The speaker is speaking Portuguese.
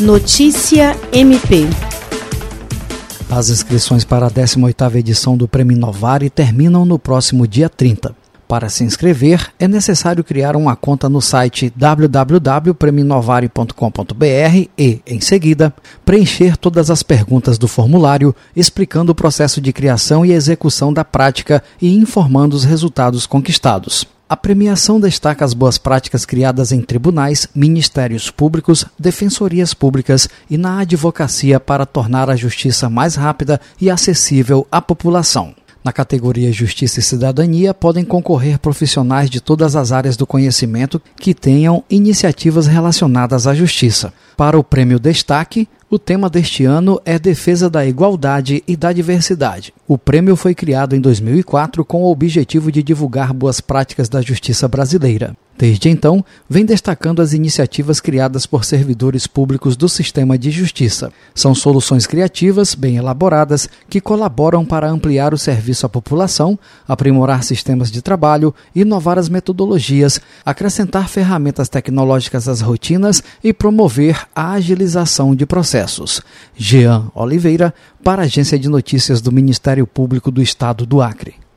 Notícia MP. As inscrições para a 18ª edição do Prêmio Novare terminam no próximo dia 30. Para se inscrever, é necessário criar uma conta no site www.preminovare.com.br e, em seguida, preencher todas as perguntas do formulário, explicando o processo de criação e execução da prática e informando os resultados conquistados. A premiação destaca as boas práticas criadas em tribunais, ministérios públicos, defensorias públicas e na advocacia para tornar a justiça mais rápida e acessível à população. Na categoria Justiça e Cidadania, podem concorrer profissionais de todas as áreas do conhecimento que tenham iniciativas relacionadas à justiça. Para o prêmio Destaque, o tema deste ano é Defesa da Igualdade e da Diversidade. O prêmio foi criado em 2004 com o objetivo de divulgar boas práticas da justiça brasileira. Desde então, vem destacando as iniciativas criadas por servidores públicos do sistema de justiça. São soluções criativas, bem elaboradas, que colaboram para ampliar o serviço à população, aprimorar sistemas de trabalho, inovar as metodologias, acrescentar ferramentas tecnológicas às rotinas e promover agilização de processos. Jean Oliveira, para a Agência de Notícias do Ministério Público do Estado do Acre.